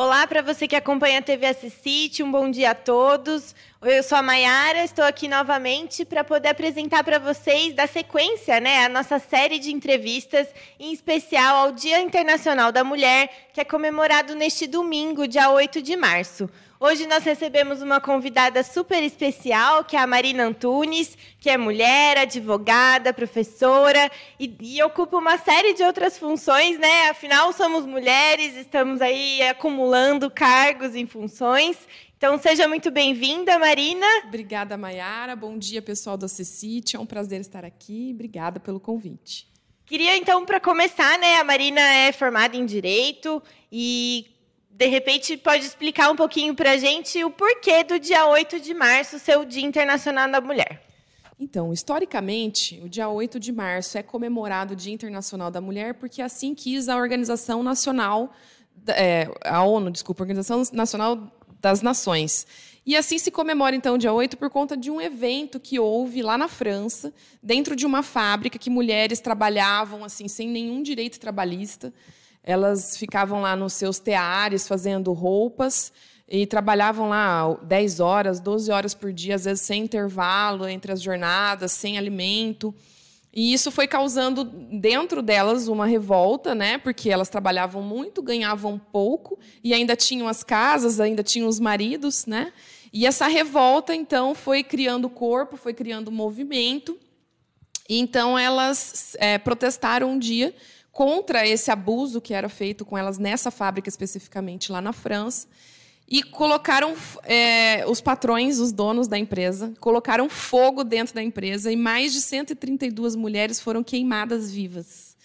Olá para você que acompanha a TV Assisite, um bom dia a todos. Eu sou a Mayara, estou aqui novamente para poder apresentar para vocês da sequência, né, a nossa série de entrevistas, em especial ao Dia Internacional da Mulher, que é comemorado neste domingo, dia 8 de março. Hoje nós recebemos uma convidada super especial, que é a Marina Antunes, que é mulher, advogada, professora e, e, ocupa uma série de outras funções, né? Afinal, somos mulheres, estamos aí acumulando cargos em funções. Então, seja muito bem-vinda, Marina. Obrigada, Mayara. Bom dia, pessoal do Cecite. É um prazer estar aqui. Obrigada pelo convite. Queria, então, para começar, né? A Marina é formada em Direito e de repente, pode explicar um pouquinho para a gente o porquê do dia 8 de março ser o Dia Internacional da Mulher. Então, historicamente, o dia 8 de março é comemorado o Dia Internacional da Mulher porque assim quis a Organização Nacional, é, a ONU, desculpa, a Organização Nacional das Nações. E assim se comemora, então, o dia 8 por conta de um evento que houve lá na França, dentro de uma fábrica que mulheres trabalhavam assim sem nenhum direito trabalhista. Elas ficavam lá nos seus teares fazendo roupas e trabalhavam lá 10 horas, 12 horas por dia, às vezes sem intervalo entre as jornadas, sem alimento. E isso foi causando dentro delas uma revolta, né? Porque elas trabalhavam muito, ganhavam pouco e ainda tinham as casas, ainda tinham os maridos, né? E essa revolta então foi criando corpo, foi criando movimento. E então elas é, protestaram um dia contra esse abuso que era feito com elas nessa fábrica especificamente lá na França e colocaram é, os patrões, os donos da empresa, colocaram fogo dentro da empresa e mais de 132 mulheres foram queimadas vivas.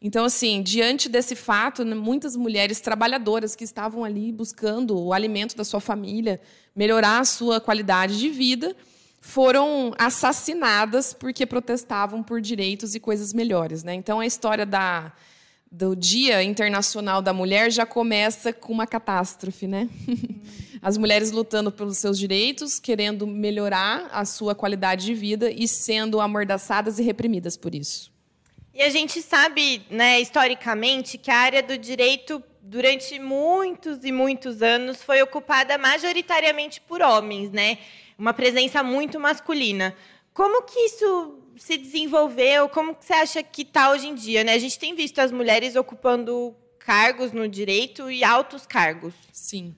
Então, assim, diante desse fato, né, muitas mulheres trabalhadoras que estavam ali buscando o alimento da sua família, melhorar a sua qualidade de vida, foram assassinadas porque protestavam por direitos e coisas melhores. Né? Então, a história da, do Dia Internacional da Mulher já começa com uma catástrofe. Né? As mulheres lutando pelos seus direitos, querendo melhorar a sua qualidade de vida e sendo amordaçadas e reprimidas por isso. E a gente sabe, né, historicamente, que a área do direito, durante muitos e muitos anos, foi ocupada majoritariamente por homens, né? Uma presença muito masculina. Como que isso se desenvolveu? Como que você acha que está hoje em dia? Né? A gente tem visto as mulheres ocupando cargos no direito e altos cargos. Sim.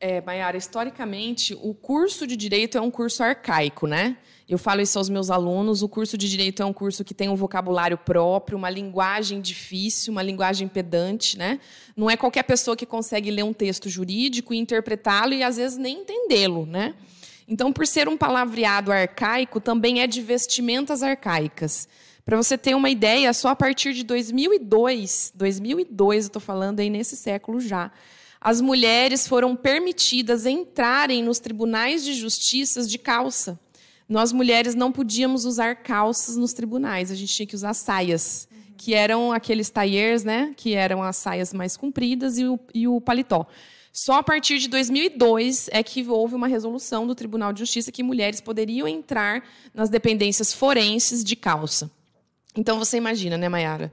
É, Mayara, historicamente, o curso de direito é um curso arcaico, né? Eu falo isso aos meus alunos. O curso de direito é um curso que tem um vocabulário próprio, uma linguagem difícil, uma linguagem pedante, né? Não é qualquer pessoa que consegue ler um texto jurídico e interpretá-lo e às vezes nem entendê-lo, né? Então, por ser um palavreado arcaico, também é de vestimentas arcaicas. Para você ter uma ideia, só a partir de 2002, 2002 eu estou falando aí nesse século já, as mulheres foram permitidas entrarem nos tribunais de justiça de calça. Nós mulheres não podíamos usar calças nos tribunais, a gente tinha que usar saias, que eram aqueles tailleurs, né, que eram as saias mais compridas e o, e o paletó. Só a partir de 2002 é que houve uma resolução do Tribunal de Justiça que mulheres poderiam entrar nas dependências forenses de calça. Então você imagina, né, Mayara?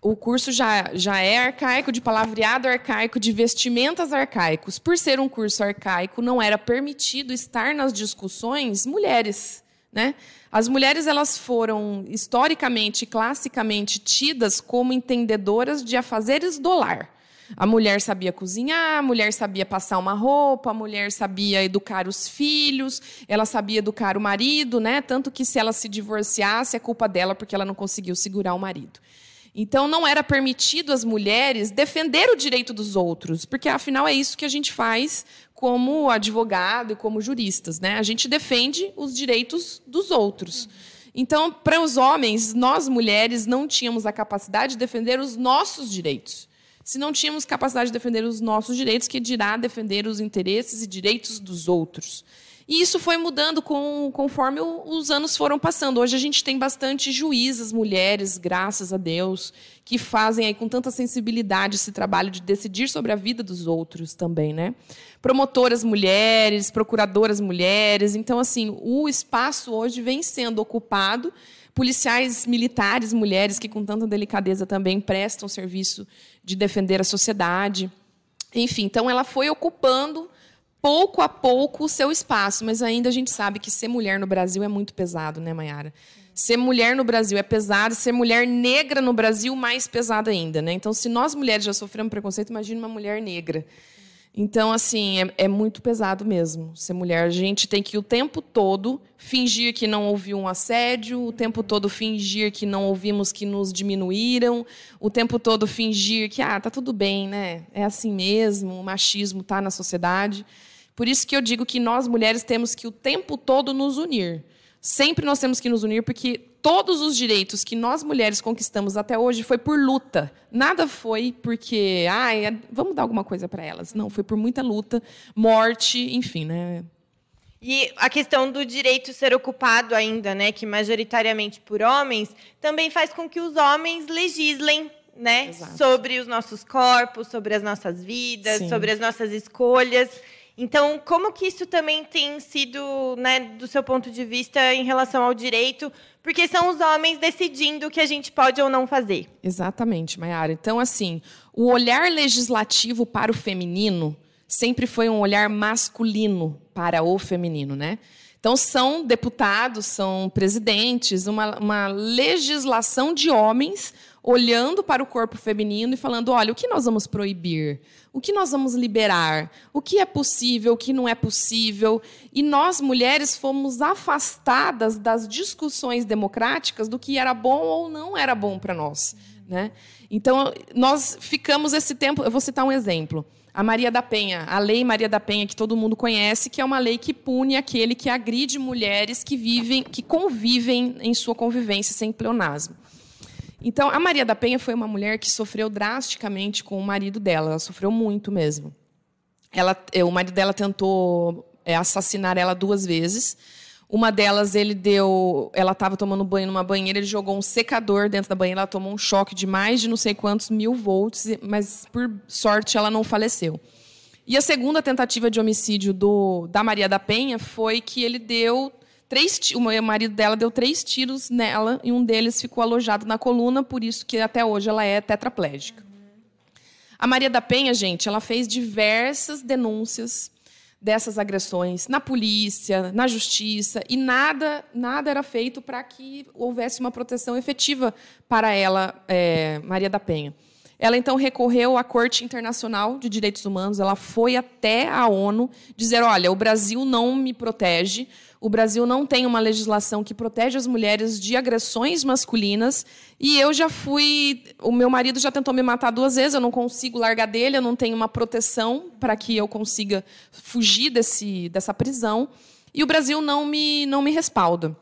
O curso já, já é arcaico, de palavreado arcaico, de vestimentas arcaicos. Por ser um curso arcaico, não era permitido estar nas discussões mulheres. Né? As mulheres elas foram historicamente, classicamente tidas como entendedoras de afazeres do lar. A mulher sabia cozinhar, a mulher sabia passar uma roupa, a mulher sabia educar os filhos, ela sabia educar o marido, né? Tanto que se ela se divorciasse, é culpa dela porque ela não conseguiu segurar o marido. Então não era permitido às mulheres defender o direito dos outros, porque afinal é isso que a gente faz como advogado e como juristas, né? A gente defende os direitos dos outros. Então, para os homens, nós mulheres não tínhamos a capacidade de defender os nossos direitos se não tínhamos capacidade de defender os nossos direitos, que dirá defender os interesses e direitos dos outros. E isso foi mudando com, conforme os anos foram passando. Hoje a gente tem bastante juízas, mulheres, graças a Deus, que fazem aí com tanta sensibilidade esse trabalho de decidir sobre a vida dos outros também, né? Promotoras mulheres, procuradoras mulheres. Então, assim, o espaço hoje vem sendo ocupado policiais militares, mulheres que com tanta delicadeza também prestam serviço de defender a sociedade. Enfim, então ela foi ocupando pouco a pouco o seu espaço, mas ainda a gente sabe que ser mulher no Brasil é muito pesado, né, Mayara? Ser mulher no Brasil é pesado, ser mulher negra no Brasil mais pesado ainda, né? Então, se nós mulheres já sofremos preconceito, imagine uma mulher negra. Então, assim, é, é, muito pesado mesmo ser mulher. A gente tem que o tempo todo fingir que não ouviu um assédio, o tempo todo fingir que não ouvimos que nos diminuíram, o tempo todo fingir que, ah, tá tudo bem, né? É assim mesmo, o machismo tá na sociedade. Por isso que eu digo que nós mulheres temos que o tempo todo nos unir. Sempre nós temos que nos unir, porque todos os direitos que nós mulheres conquistamos até hoje foi por luta. Nada foi porque, ah, vamos dar alguma coisa para elas. Não, foi por muita luta, morte, enfim, né? E a questão do direito ser ocupado ainda, né, que majoritariamente por homens, também faz com que os homens legislem, né, Exato. sobre os nossos corpos, sobre as nossas vidas, Sim. sobre as nossas escolhas. Então, como que isso também tem sido, né, do seu ponto de vista, em relação ao direito? Porque são os homens decidindo o que a gente pode ou não fazer. Exatamente, Mayara. Então, assim, o olhar legislativo para o feminino sempre foi um olhar masculino para o feminino, né? Então, são deputados, são presidentes, uma, uma legislação de homens olhando para o corpo feminino e falando: olha, o que nós vamos proibir? O que nós vamos liberar? O que é possível, o que não é possível? E nós, mulheres, fomos afastadas das discussões democráticas do que era bom ou não era bom para nós. Né? Então, nós ficamos esse tempo. Eu vou citar um exemplo. A Maria da Penha, a Lei Maria da Penha, que todo mundo conhece, que é uma lei que pune aquele que agride mulheres que vivem, que convivem em sua convivência sem pleonasmo. Então, a Maria da Penha foi uma mulher que sofreu drasticamente com o marido dela. Ela sofreu muito mesmo. Ela, eh, o marido dela tentou é, assassinar ela duas vezes. Uma delas, ele deu. Ela estava tomando banho numa banheira, ele jogou um secador dentro da banheira, ela tomou um choque de mais de não sei quantos mil volts, mas por sorte ela não faleceu. E a segunda tentativa de homicídio do, da Maria da Penha foi que ele deu três o marido dela deu três tiros nela e um deles ficou alojado na coluna, por isso que até hoje ela é tetraplégica. A Maria da Penha, gente, ela fez diversas denúncias dessas agressões na polícia, na justiça e nada nada era feito para que houvesse uma proteção efetiva para ela, é, Maria da Penha. Ela então recorreu à Corte Internacional de Direitos Humanos, ela foi até a ONU dizer: olha, o Brasil não me protege, o Brasil não tem uma legislação que protege as mulheres de agressões masculinas. E eu já fui. O meu marido já tentou me matar duas vezes, eu não consigo largar dele, eu não tenho uma proteção para que eu consiga fugir desse, dessa prisão. E o Brasil não me, não me respalda.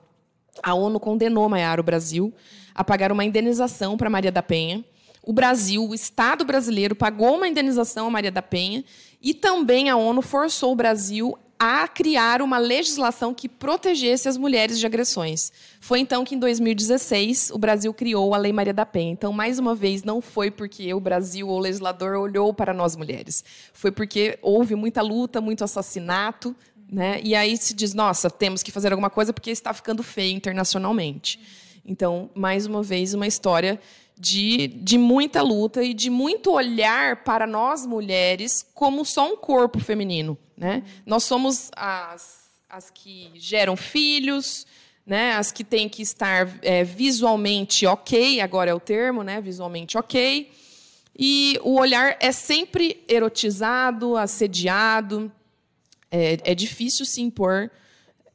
A ONU condenou Maiara, o Brasil, a pagar uma indenização para Maria da Penha. O Brasil, o Estado brasileiro, pagou uma indenização a Maria da Penha e também a ONU forçou o Brasil a criar uma legislação que protegesse as mulheres de agressões. Foi então que, em 2016, o Brasil criou a Lei Maria da Penha. Então, mais uma vez, não foi porque o Brasil ou o legislador olhou para nós mulheres. Foi porque houve muita luta, muito assassinato, né? E aí se diz, nossa, temos que fazer alguma coisa porque está ficando feio internacionalmente. Então, mais uma vez, uma história de, de muita luta e de muito olhar para nós mulheres como só um corpo feminino. Né? Nós somos as, as que geram filhos, né? as que têm que estar é, visualmente ok, agora é o termo, né? visualmente ok. E o olhar é sempre erotizado, assediado. É, é difícil se impor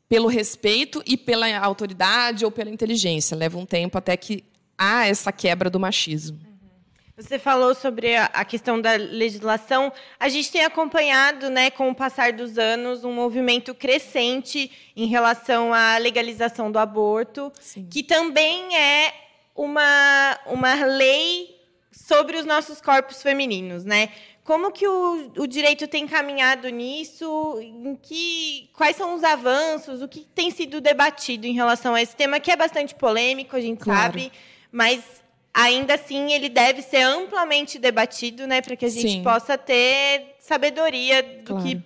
pelo respeito e pela autoridade ou pela inteligência. Leva um tempo até que há essa quebra do machismo. Você falou sobre a questão da legislação. A gente tem acompanhado, né, com o passar dos anos, um movimento crescente em relação à legalização do aborto, Sim. que também é uma, uma lei sobre os nossos corpos femininos, né? Como que o, o direito tem caminhado nisso? Em que, quais são os avanços? O que tem sido debatido em relação a esse tema, que é bastante polêmico, a gente claro. sabe, mas ainda assim ele deve ser amplamente debatido, né, para que a gente Sim. possa ter sabedoria do claro. que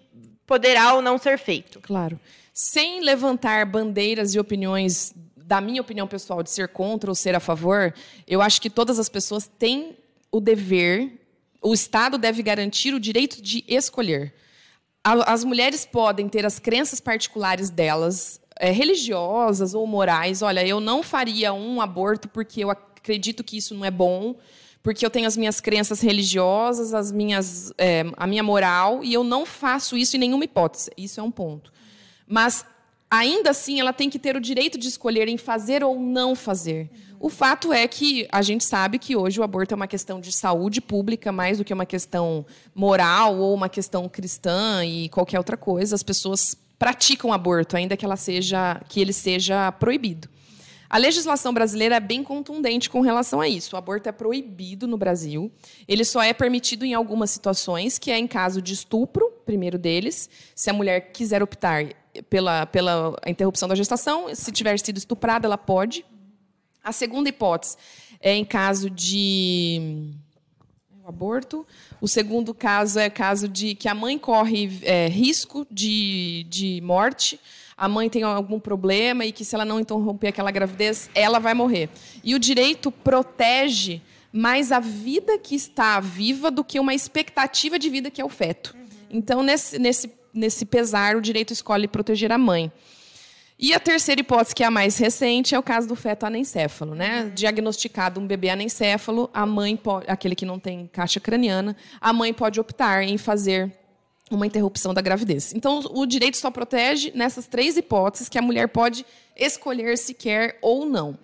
poderá ou não ser feito. Claro. Sem levantar bandeiras e opiniões da minha opinião pessoal de ser contra ou ser a favor, eu acho que todas as pessoas têm o dever o Estado deve garantir o direito de escolher. As mulheres podem ter as crenças particulares delas, é, religiosas ou morais. Olha, eu não faria um aborto porque eu acredito que isso não é bom, porque eu tenho as minhas crenças religiosas, as minhas, é, a minha moral, e eu não faço isso em nenhuma hipótese. Isso é um ponto. Mas ainda assim ela tem que ter o direito de escolher em fazer ou não fazer. O fato é que a gente sabe que hoje o aborto é uma questão de saúde pública mais do que uma questão moral ou uma questão cristã e qualquer outra coisa. As pessoas praticam aborto, ainda que ela seja que ele seja proibido. A legislação brasileira é bem contundente com relação a isso. O aborto é proibido no Brasil. Ele só é permitido em algumas situações, que é em caso de estupro, primeiro deles, se a mulher quiser optar pela, pela interrupção da gestação. Se tiver sido estuprada, ela pode. A segunda hipótese é em caso de aborto. O segundo caso é caso de que a mãe corre é, risco de, de morte, a mãe tem algum problema e que se ela não interromper aquela gravidez, ela vai morrer. E o direito protege mais a vida que está viva do que uma expectativa de vida que é o feto. Então, nesse, nesse nesse pesar, o direito escolhe proteger a mãe. E a terceira hipótese, que é a mais recente, é o caso do feto anencéfalo. Né? Diagnosticado um bebê anencéfalo, a mãe pode, aquele que não tem caixa craniana, a mãe pode optar em fazer uma interrupção da gravidez. Então, o direito só protege nessas três hipóteses que a mulher pode escolher se quer ou não.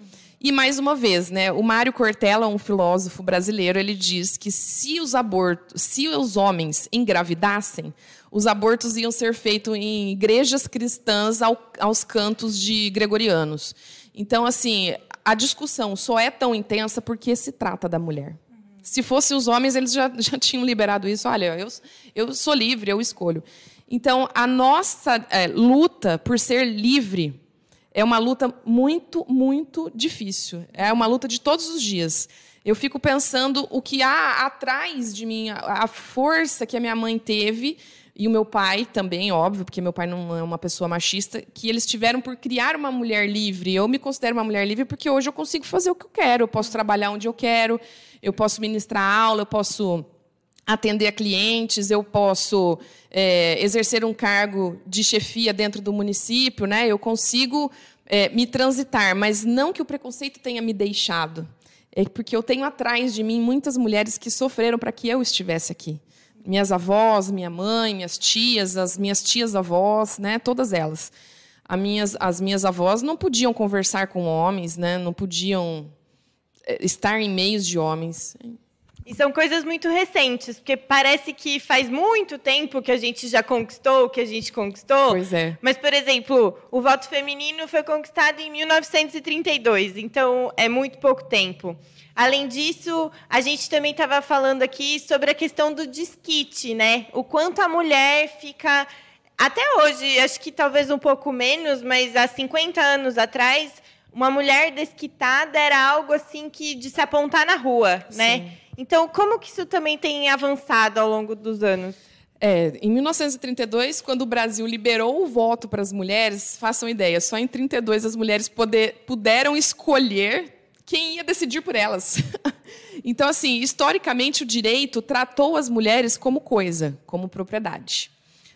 E mais uma vez, né, o Mário Cortella, um filósofo brasileiro, ele diz que se os abortos, se os homens engravidassem, os abortos iam ser feitos em igrejas cristãs ao, aos cantos de gregorianos. Então, assim, a discussão só é tão intensa porque se trata da mulher. Se fossem os homens, eles já, já tinham liberado isso. Olha, eu, eu sou livre, eu escolho. Então, a nossa é, luta por ser livre é uma luta muito, muito difícil. É uma luta de todos os dias. Eu fico pensando o que há atrás de mim, a força que a minha mãe teve e o meu pai também, óbvio, porque meu pai não é uma pessoa machista, que eles tiveram por criar uma mulher livre. Eu me considero uma mulher livre porque hoje eu consigo fazer o que eu quero, eu posso trabalhar onde eu quero, eu posso ministrar aula, eu posso atender a clientes, eu posso é, exercer um cargo de chefia dentro do município, né? Eu consigo é, me transitar, mas não que o preconceito tenha me deixado. É porque eu tenho atrás de mim muitas mulheres que sofreram para que eu estivesse aqui. Minhas avós, minha mãe, minhas tias, as minhas tias avós, né? Todas elas. As minhas, as minhas avós não podiam conversar com homens, né? Não podiam é, estar em meios de homens. E são coisas muito recentes, porque parece que faz muito tempo que a gente já conquistou o que a gente conquistou. Pois é. Mas, por exemplo, o voto feminino foi conquistado em 1932, então é muito pouco tempo. Além disso, a gente também estava falando aqui sobre a questão do desquite, né? O quanto a mulher fica. Até hoje, acho que talvez um pouco menos, mas há 50 anos atrás, uma mulher desquitada era algo assim que de se apontar na rua, né? Então, como que isso também tem avançado ao longo dos anos? É, em 1932, quando o Brasil liberou o voto para as mulheres, façam ideia, só em 32 as mulheres poder, puderam escolher quem ia decidir por elas. então, assim, historicamente, o direito tratou as mulheres como coisa, como propriedade.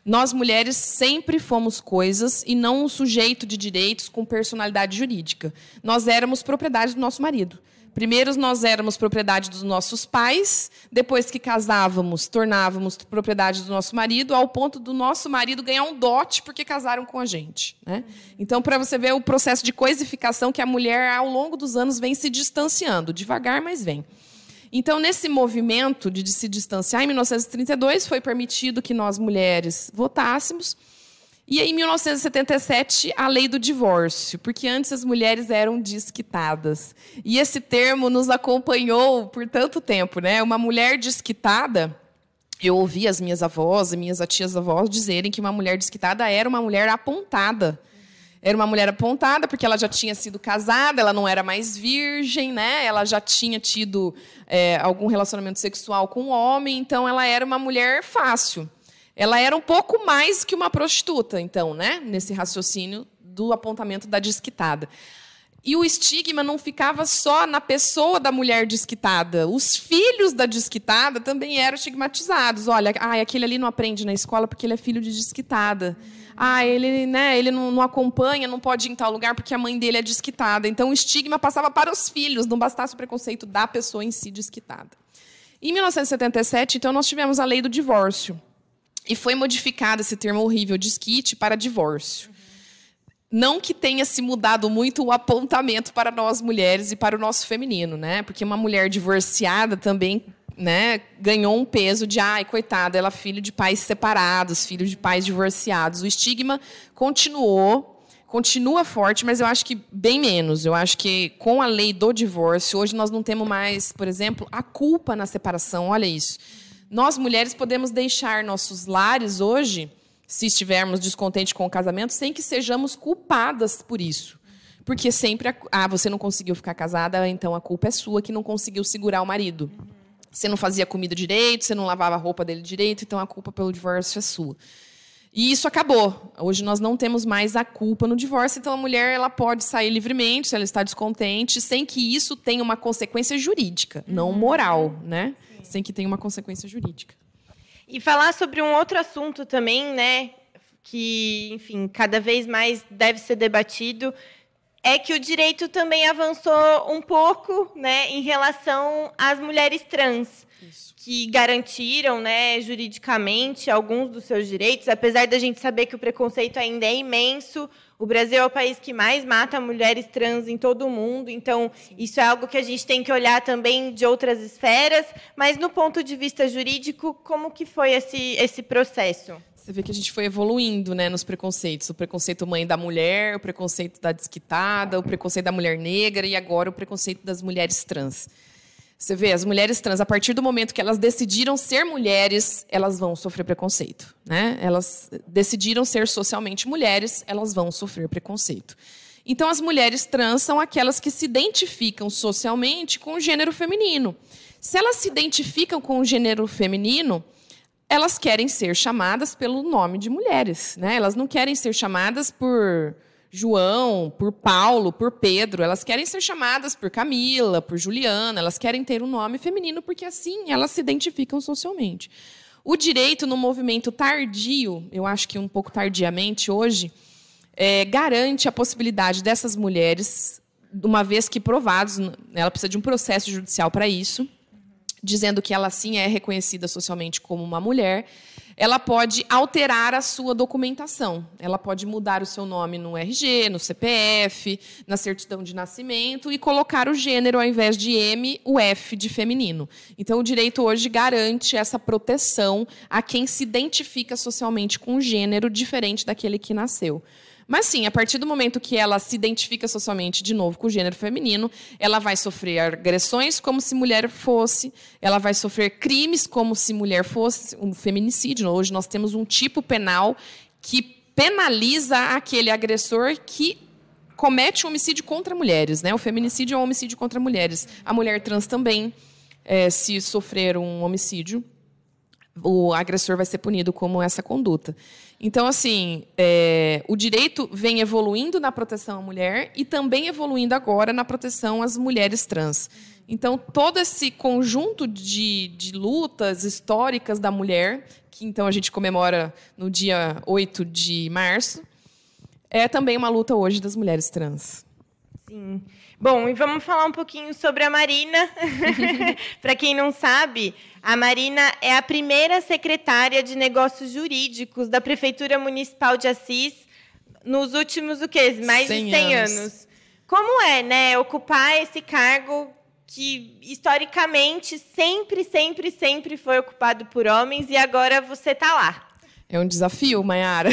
Nós, mulheres, sempre fomos coisas e não um sujeito de direitos com personalidade jurídica. Nós éramos propriedade do nosso marido. Primeiro nós éramos propriedade dos nossos pais, depois que casávamos, tornávamos propriedade do nosso marido, ao ponto do nosso marido ganhar um dote porque casaram com a gente. Né? Então, para você ver o processo de coisificação que a mulher, ao longo dos anos, vem se distanciando, devagar, mas vem. Então, nesse movimento de se distanciar, em 1932 foi permitido que nós mulheres votássemos. E em 1977, a lei do divórcio, porque antes as mulheres eram desquitadas. E esse termo nos acompanhou por tanto tempo, né? Uma mulher desquitada, eu ouvi as minhas avós e minhas tias avós dizerem que uma mulher desquitada era uma mulher apontada. Era uma mulher apontada porque ela já tinha sido casada, ela não era mais virgem, né? Ela já tinha tido é, algum relacionamento sexual com um homem, então ela era uma mulher fácil. Ela era um pouco mais que uma prostituta, então, né? Nesse raciocínio do apontamento da desquitada. E o estigma não ficava só na pessoa da mulher desquitada. Os filhos da desquitada também eram estigmatizados. Olha, ah, aquele ali não aprende na escola porque ele é filho de desquitada. Ah, ele, né, ele não, não acompanha, não pode ir em tal lugar porque a mãe dele é desquitada. Então o estigma passava para os filhos, não bastasse o preconceito da pessoa em si desquitada. Em 1977, então, nós tivemos a lei do divórcio. E foi modificado esse termo horrível, desquite, para divórcio. Não que tenha se mudado muito o apontamento para nós mulheres e para o nosso feminino, né? Porque uma mulher divorciada também né, ganhou um peso de, ai, coitada, ela é filho de pais separados, filho de pais divorciados. O estigma continuou, continua forte, mas eu acho que bem menos. Eu acho que com a lei do divórcio, hoje nós não temos mais, por exemplo, a culpa na separação. Olha isso. Nós mulheres podemos deixar nossos lares hoje se estivermos descontentes com o casamento, sem que sejamos culpadas por isso. Porque sempre, ah, você não conseguiu ficar casada, então a culpa é sua que não conseguiu segurar o marido. Você não fazia comida direito, você não lavava a roupa dele direito, então a culpa pelo divórcio é sua. E isso acabou. Hoje nós não temos mais a culpa no divórcio, então a mulher ela pode sair livremente se ela está descontente, sem que isso tenha uma consequência jurídica, não uhum. moral, né? Sem que tenha uma consequência jurídica. E falar sobre um outro assunto também, né, que, enfim, cada vez mais deve ser debatido, é que o direito também avançou um pouco, né, em relação às mulheres trans, Isso. que garantiram, né, juridicamente alguns dos seus direitos, apesar da gente saber que o preconceito ainda é imenso. O Brasil é o país que mais mata mulheres trans em todo o mundo, então isso é algo que a gente tem que olhar também de outras esferas. Mas no ponto de vista jurídico, como que foi esse, esse processo? Você vê que a gente foi evoluindo né, nos preconceitos. O preconceito mãe da mulher, o preconceito da desquitada, o preconceito da mulher negra e agora o preconceito das mulheres trans. Você vê, as mulheres trans, a partir do momento que elas decidiram ser mulheres, elas vão sofrer preconceito. Né? Elas decidiram ser socialmente mulheres, elas vão sofrer preconceito. Então, as mulheres trans são aquelas que se identificam socialmente com o gênero feminino. Se elas se identificam com o gênero feminino, elas querem ser chamadas pelo nome de mulheres. Né? Elas não querem ser chamadas por João, por Paulo, por Pedro. Elas querem ser chamadas por Camila, por Juliana. Elas querem ter um nome feminino porque assim elas se identificam socialmente. O direito no movimento tardio, eu acho que um pouco tardiamente hoje, é, garante a possibilidade dessas mulheres, uma vez que provados, ela precisa de um processo judicial para isso, dizendo que ela sim é reconhecida socialmente como uma mulher, ela pode alterar a sua documentação. Ela pode mudar o seu nome no RG, no CPF, na certidão de nascimento e colocar o gênero ao invés de M, o F de feminino. Então, o direito hoje garante essa proteção a quem se identifica socialmente com um gênero diferente daquele que nasceu. Mas sim, a partir do momento que ela se identifica socialmente de novo com o gênero feminino, ela vai sofrer agressões como se mulher fosse, ela vai sofrer crimes como se mulher fosse, um feminicídio. Hoje nós temos um tipo penal que penaliza aquele agressor que comete um homicídio contra mulheres. Né? O feminicídio é um homicídio contra mulheres. A mulher trans também, é, se sofrer um homicídio, o agressor vai ser punido como essa conduta. Então, assim, é, o direito vem evoluindo na proteção à mulher e também evoluindo agora na proteção às mulheres trans. Então, todo esse conjunto de, de lutas históricas da mulher, que então a gente comemora no dia 8 de março, é também uma luta hoje das mulheres trans. Sim. Bom, e vamos falar um pouquinho sobre a Marina. Para quem não sabe, a Marina é a primeira secretária de negócios jurídicos da Prefeitura Municipal de Assis nos últimos o quê? Mais 100 de 100 anos. anos. Como é, né, ocupar esse cargo que historicamente sempre, sempre, sempre foi ocupado por homens e agora você está lá? É um desafio, Mayara.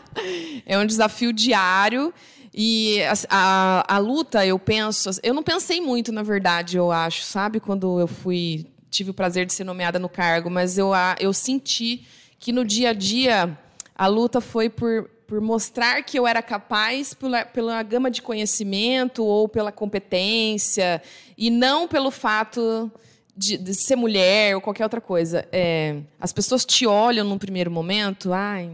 é um desafio diário e a, a, a, luta, eu penso, eu não pensei muito, na verdade, eu acho, sabe, quando eu fui tive o prazer de ser nomeada no cargo, mas eu eu senti que no dia a dia a luta foi por por mostrar que eu era capaz pela, pela gama de conhecimento ou pela competência e não pelo fato de, de ser mulher ou qualquer outra coisa. É, as pessoas te olham num primeiro momento, ai,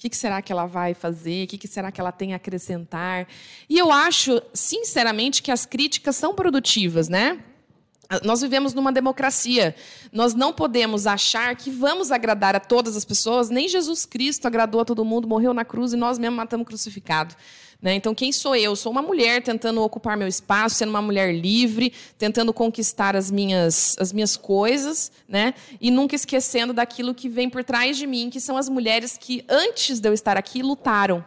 que, que será que ela vai fazer? O que, que será que ela tem a acrescentar? E eu acho, sinceramente, que as críticas são produtivas, né? Nós vivemos numa democracia. Nós não podemos achar que vamos agradar a todas as pessoas. Nem Jesus Cristo agradou a todo mundo, morreu na cruz e nós mesmos matamos crucificado. Né? Então, quem sou eu? Sou uma mulher tentando ocupar meu espaço, sendo uma mulher livre, tentando conquistar as minhas, as minhas coisas, né? e nunca esquecendo daquilo que vem por trás de mim, que são as mulheres que, antes de eu estar aqui, lutaram.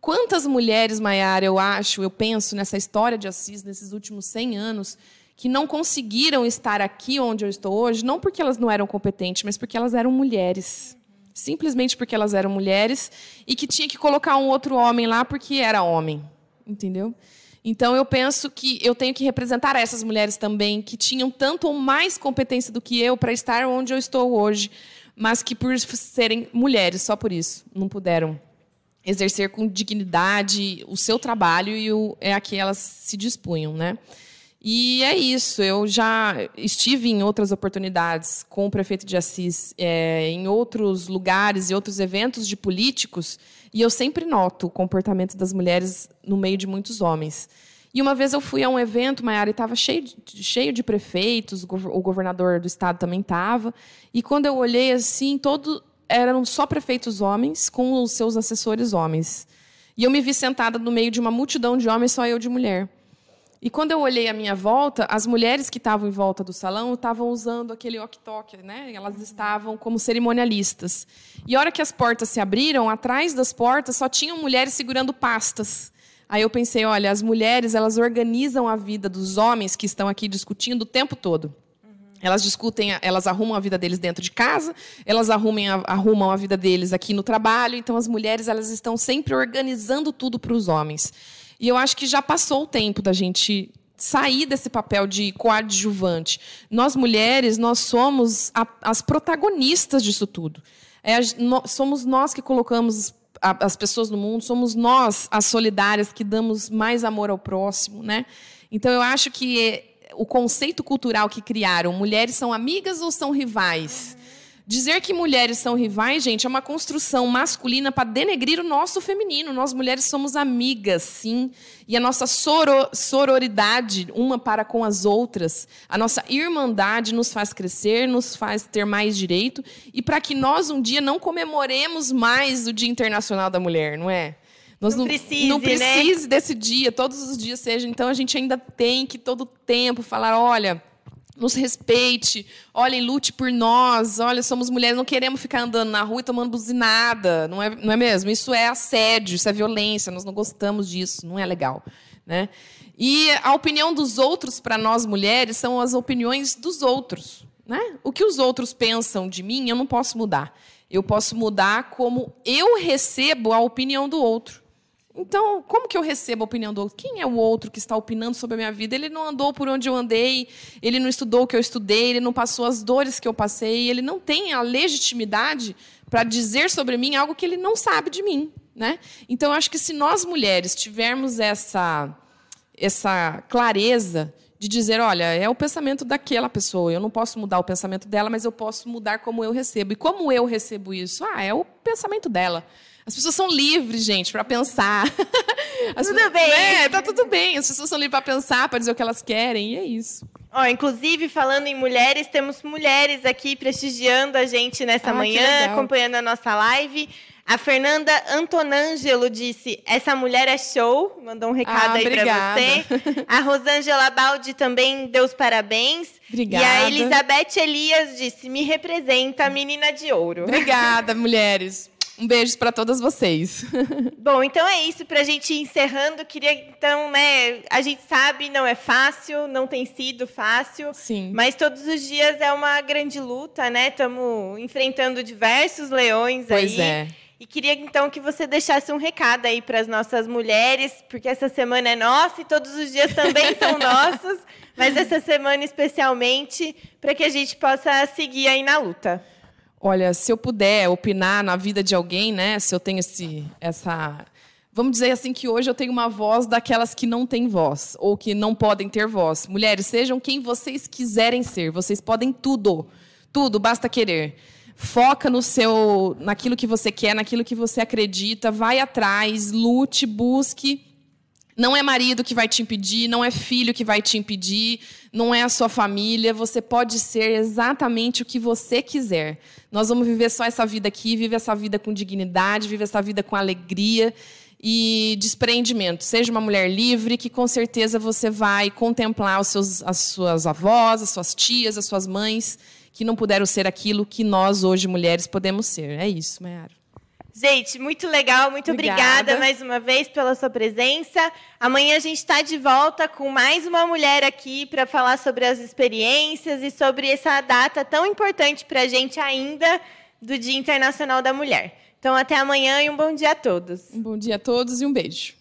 Quantas mulheres, Maiara, eu acho, eu penso nessa história de Assis, nesses últimos 100 anos, que não conseguiram estar aqui onde eu estou hoje, não porque elas não eram competentes, mas porque elas eram mulheres simplesmente porque elas eram mulheres e que tinha que colocar um outro homem lá porque era homem, entendeu? Então eu penso que eu tenho que representar essas mulheres também que tinham tanto ou mais competência do que eu para estar onde eu estou hoje, mas que por serem mulheres, só por isso, não puderam exercer com dignidade o seu trabalho e o, é a que elas se dispunham, né? E é isso. Eu já estive em outras oportunidades com o prefeito de Assis, é, em outros lugares e outros eventos de políticos, e eu sempre noto o comportamento das mulheres no meio de muitos homens. E uma vez eu fui a um evento, Maiara, e estava cheio cheio de prefeitos, o governador do estado também estava. E quando eu olhei assim, todo, eram só prefeitos homens com os seus assessores homens. E eu me vi sentada no meio de uma multidão de homens, só eu de mulher. E quando eu olhei à minha volta, as mulheres que estavam em volta do salão estavam usando aquele ok-tok, né? Elas estavam como cerimonialistas. E a hora que as portas se abriram, atrás das portas só tinham mulheres segurando pastas. Aí eu pensei, olha, as mulheres, elas organizam a vida dos homens que estão aqui discutindo o tempo todo. Elas discutem, elas arrumam a vida deles dentro de casa, elas arrumam, arrumam a vida deles aqui no trabalho. Então, as mulheres elas estão sempre organizando tudo para os homens. E eu acho que já passou o tempo da gente sair desse papel de coadjuvante. Nós mulheres, nós somos a, as protagonistas disso tudo. É, no, somos nós que colocamos a, as pessoas no mundo, somos nós as solidárias que damos mais amor ao próximo, né? Então eu acho que o conceito cultural que criaram, mulheres são amigas ou são rivais? Dizer que mulheres são rivais, gente, é uma construção masculina para denegrir o nosso feminino. Nós mulheres somos amigas, sim. E a nossa soro, sororidade, uma para com as outras, a nossa irmandade nos faz crescer, nos faz ter mais direito. E para que nós um dia não comemoremos mais o Dia Internacional da Mulher, não é? Nós não, não precise, não precise né? desse dia, todos os dias seja. Então a gente ainda tem que todo tempo falar, olha, nos respeite, olhem, lute por nós, olha, somos mulheres, não queremos ficar andando na rua e tomando buzinada, não é, não é mesmo? Isso é assédio, isso é violência, nós não gostamos disso, não é legal. Né? E a opinião dos outros para nós mulheres são as opiniões dos outros. Né? O que os outros pensam de mim, eu não posso mudar. Eu posso mudar como eu recebo a opinião do outro. Então, como que eu recebo a opinião do outro? Quem é o outro que está opinando sobre a minha vida? Ele não andou por onde eu andei, ele não estudou o que eu estudei, ele não passou as dores que eu passei, ele não tem a legitimidade para dizer sobre mim algo que ele não sabe de mim. Né? Então, eu acho que se nós mulheres tivermos essa, essa clareza de dizer, olha, é o pensamento daquela pessoa, eu não posso mudar o pensamento dela, mas eu posso mudar como eu recebo. E como eu recebo isso? Ah, é o pensamento dela. As pessoas são livres, gente, para pensar. As tudo pessoas, bem. É, tá tudo bem. As pessoas são livres para pensar, para dizer o que elas querem, e é isso. Ó, inclusive, falando em mulheres, temos mulheres aqui prestigiando a gente nessa ah, manhã, acompanhando a nossa live. A Fernanda Antonângelo disse: essa mulher é show. Mandou um recado ah, aí para você. A Rosângela Baldi também deu os parabéns. Obrigada. E a Elizabeth Elias disse: me representa, menina de ouro. Obrigada, mulheres. Um beijo para todas vocês. Bom, então é isso para a gente ir encerrando. Queria então, né? A gente sabe não é fácil, não tem sido fácil. Sim. Mas todos os dias é uma grande luta, né? Estamos enfrentando diversos leões pois aí. é. E queria então que você deixasse um recado aí para as nossas mulheres, porque essa semana é nossa e todos os dias também são nossos, mas essa semana especialmente para que a gente possa seguir aí na luta. Olha, se eu puder opinar na vida de alguém, né? Se eu tenho esse, essa, vamos dizer assim que hoje eu tenho uma voz daquelas que não têm voz ou que não podem ter voz. Mulheres, sejam quem vocês quiserem ser. Vocês podem tudo, tudo, basta querer. foca no seu, naquilo que você quer, naquilo que você acredita, vai atrás, lute, busque. Não é marido que vai te impedir, não é filho que vai te impedir, não é a sua família. Você pode ser exatamente o que você quiser. Nós vamos viver só essa vida aqui, viver essa vida com dignidade, viver essa vida com alegria e desprendimento. Seja uma mulher livre, que com certeza você vai contemplar os seus, as suas avós, as suas tias, as suas mães, que não puderam ser aquilo que nós, hoje, mulheres, podemos ser. É isso, Mayara. Gente, muito legal, muito obrigada. obrigada. mais uma vez pela sua presença. Amanhã a gente está de volta com mais uma mulher aqui para falar sobre as experiências e sobre essa data tão importante para a gente ainda do Dia Internacional da Mulher. Então, até amanhã e um bom dia a todos. Um bom dia a todos e um beijo.